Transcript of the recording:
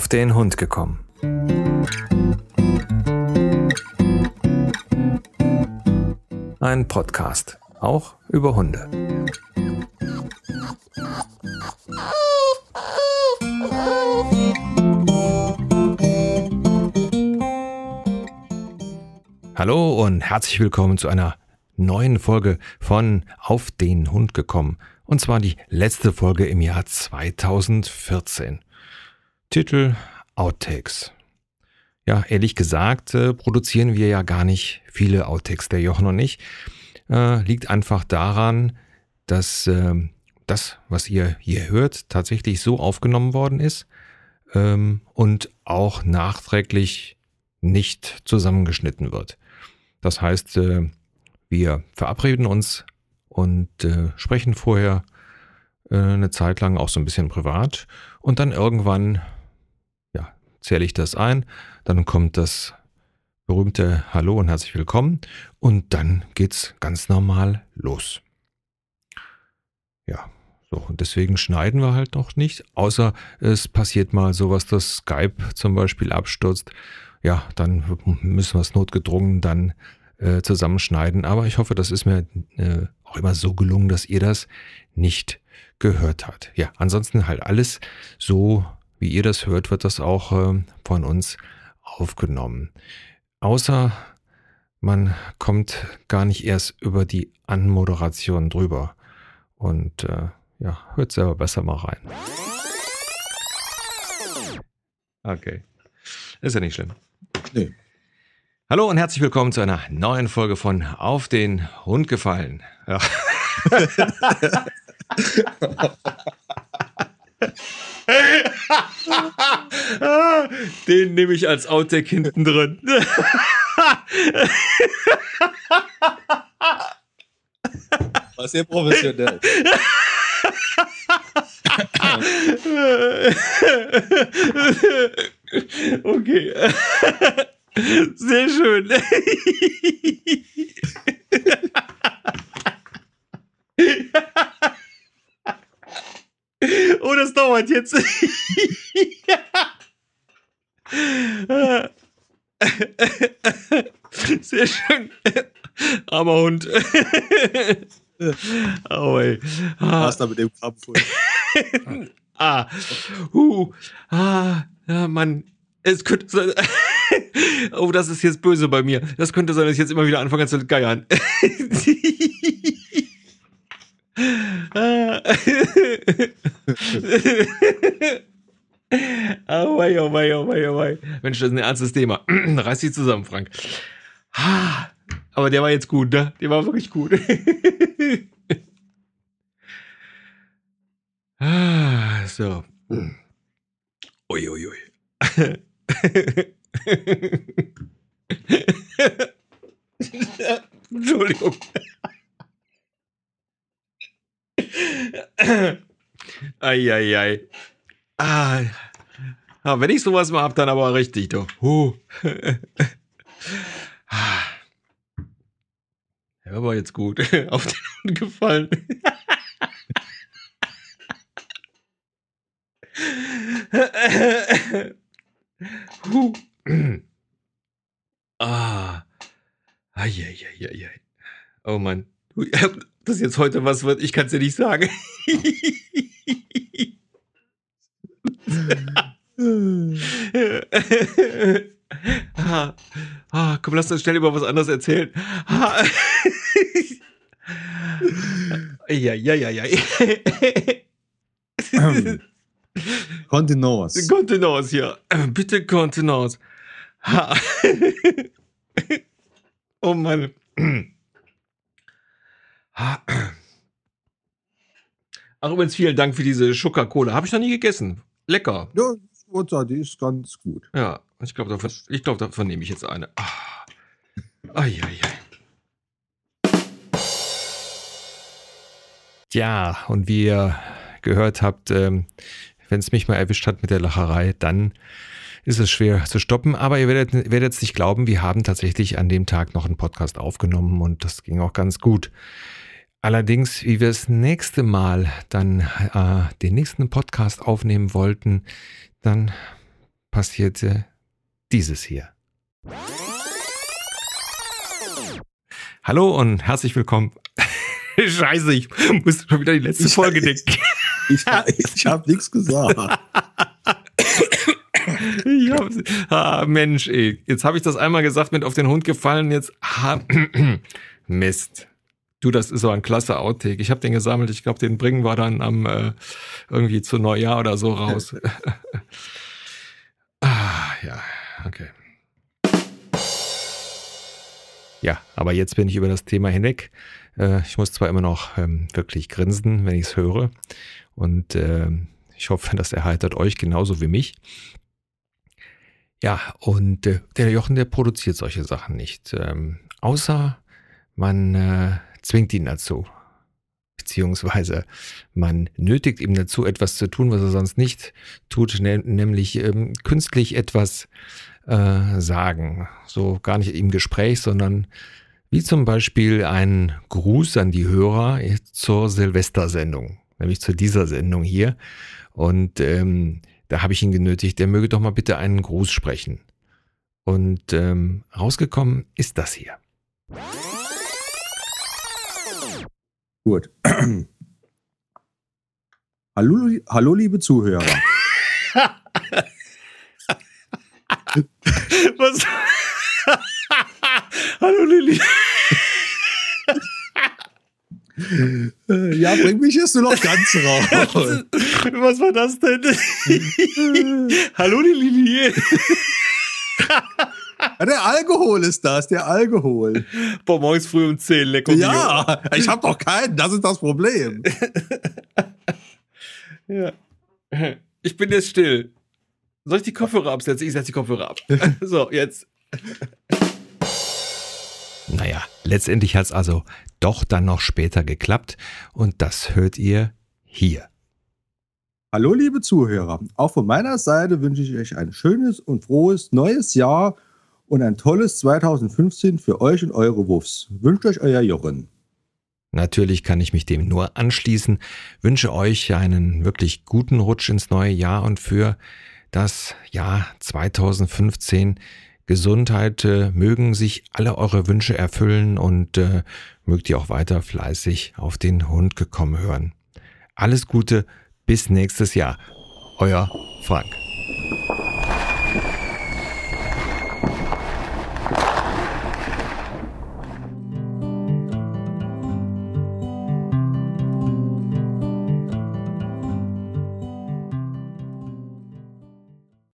auf den Hund gekommen. Ein Podcast, auch über Hunde. Hallo und herzlich willkommen zu einer neuen Folge von Auf den Hund gekommen. Und zwar die letzte Folge im Jahr 2014. Titel Outtakes. Ja, ehrlich gesagt, äh, produzieren wir ja gar nicht viele Outtakes, der Jochen und ich. Äh, liegt einfach daran, dass äh, das, was ihr hier hört, tatsächlich so aufgenommen worden ist ähm, und auch nachträglich nicht zusammengeschnitten wird. Das heißt, äh, wir verabreden uns und äh, sprechen vorher äh, eine Zeit lang auch so ein bisschen privat und dann irgendwann zähle ich das ein, dann kommt das berühmte Hallo und herzlich willkommen und dann geht's ganz normal los. Ja, so und deswegen schneiden wir halt noch nicht, außer es passiert mal sowas, dass Skype zum Beispiel abstürzt. Ja, dann müssen wir es notgedrungen dann äh, zusammenschneiden. Aber ich hoffe, das ist mir äh, auch immer so gelungen, dass ihr das nicht gehört habt. Ja, ansonsten halt alles so wie ihr das hört, wird das auch äh, von uns aufgenommen. Außer man kommt gar nicht erst über die Anmoderation drüber. Und äh, ja, hört selber besser mal rein. Okay. Ist ja nicht schlimm. Nee. Hallo und herzlich willkommen zu einer neuen Folge von Auf den Hund gefallen. Ja. Den nehme ich als Outtake hinten drin. War sehr professionell. Okay. Sehr schön. Oh, das dauert jetzt. Sehr schön. Armer Hund. Oh, ey. Ah. Was da mit dem Kampf? ah. Uh. Ah. Ja, Mann. Es könnte sein. oh, das ist jetzt böse bei mir. Das könnte sein, dass ich jetzt immer wieder anfange zu geiern. oh wei, oh wei, oh wei, oh wei. Mensch, das ist ein ernstes Thema. Reiß dich zusammen, Frank. Aber der war jetzt gut, ne? Der war wirklich gut. ah, so. Uiuiui. Ui, ui. Entschuldigung. Eieiei. Ah, ja, wenn ich sowas mal hab, dann aber richtig, doch. Huh. Ja, aber jetzt gut. Auf den Hund gefallen. huh. ah. Eieiei. Oh Mann. Das jetzt heute was wird, ich kann es dir nicht sagen. Ah, ah, komm, lass uns schnell über was anderes erzählen. Ah. ja, ja, ja, ja. Kontenance. Kontenance, ja. Bitte Kontenance. oh Mann. Ach, übrigens, vielen Dank für diese Schoka-Cola. Habe ich noch nie gegessen. Lecker. Ja, die ist ganz gut. Ja, ich glaube, davon, glaub, davon nehme ich jetzt eine. Ah. Ai, ai, ai. Ja, und wie ihr gehört habt, ähm, wenn es mich mal erwischt hat mit der Lacherei, dann ist es schwer zu stoppen. Aber ihr werdet, werdet es nicht glauben, wir haben tatsächlich an dem Tag noch einen Podcast aufgenommen und das ging auch ganz gut. Allerdings, wie wir das nächste Mal dann äh, den nächsten Podcast aufnehmen wollten, dann passierte dieses hier. Hallo und herzlich willkommen. Scheiße, ich muss schon wieder die letzte ich, Folge denken. Ich, ich habe nichts gesagt. ich hab, ah, Mensch, ey. Jetzt habe ich das einmal gesagt, mit auf den Hund gefallen, jetzt. Ah, Mist. Du, das ist so ein klasse Outtake. Ich habe den gesammelt. Ich glaube, den bringen wir dann am äh, irgendwie zu Neujahr oder so raus. ah, ja, okay. Ja, aber jetzt bin ich über das Thema hinweg. Äh, ich muss zwar immer noch ähm, wirklich grinsen, wenn ich es höre. Und äh, ich hoffe, das erheitert euch genauso wie mich. Ja, und äh, der Jochen, der produziert solche Sachen nicht. Ähm, außer man äh, zwingt ihn dazu. Beziehungsweise man nötigt ihm dazu, etwas zu tun, was er sonst nicht tut, nämlich ähm, künstlich etwas äh, sagen. So gar nicht im Gespräch, sondern wie zum Beispiel ein Gruß an die Hörer zur Silvestersendung, nämlich zu dieser Sendung hier. Und ähm, da habe ich ihn genötigt, der möge doch mal bitte einen Gruß sprechen. Und ähm, rausgekommen ist das hier. Gut. hallo, hallo, liebe Zuhörer. Was? Hallo Lilly. Ja, bring mich jetzt nur noch ganz raus. Was war das denn? Hallo die Lilly. Ja, der Alkohol ist das, der Alkohol. Boah, morgens früh um 10, lecker. Ja, ich hab doch keinen, das ist das Problem. ja. Ich bin jetzt still. Soll ich die Kopfhörer absetzen? Ich setze die Kopfhörer ab. so, jetzt. Naja, letztendlich hat es also doch dann noch später geklappt und das hört ihr hier. Hallo liebe Zuhörer, auch von meiner Seite wünsche ich euch ein schönes und frohes neues Jahr und ein tolles 2015 für euch und eure Wuffs. Wünscht euch euer Jochen. Natürlich kann ich mich dem nur anschließen, wünsche euch einen wirklich guten Rutsch ins neue Jahr und für das Jahr 2015 Gesundheit, äh, mögen sich alle eure Wünsche erfüllen und äh, mögt ihr auch weiter fleißig auf den Hund gekommen hören. Alles Gute, bis nächstes Jahr. Euer Frank.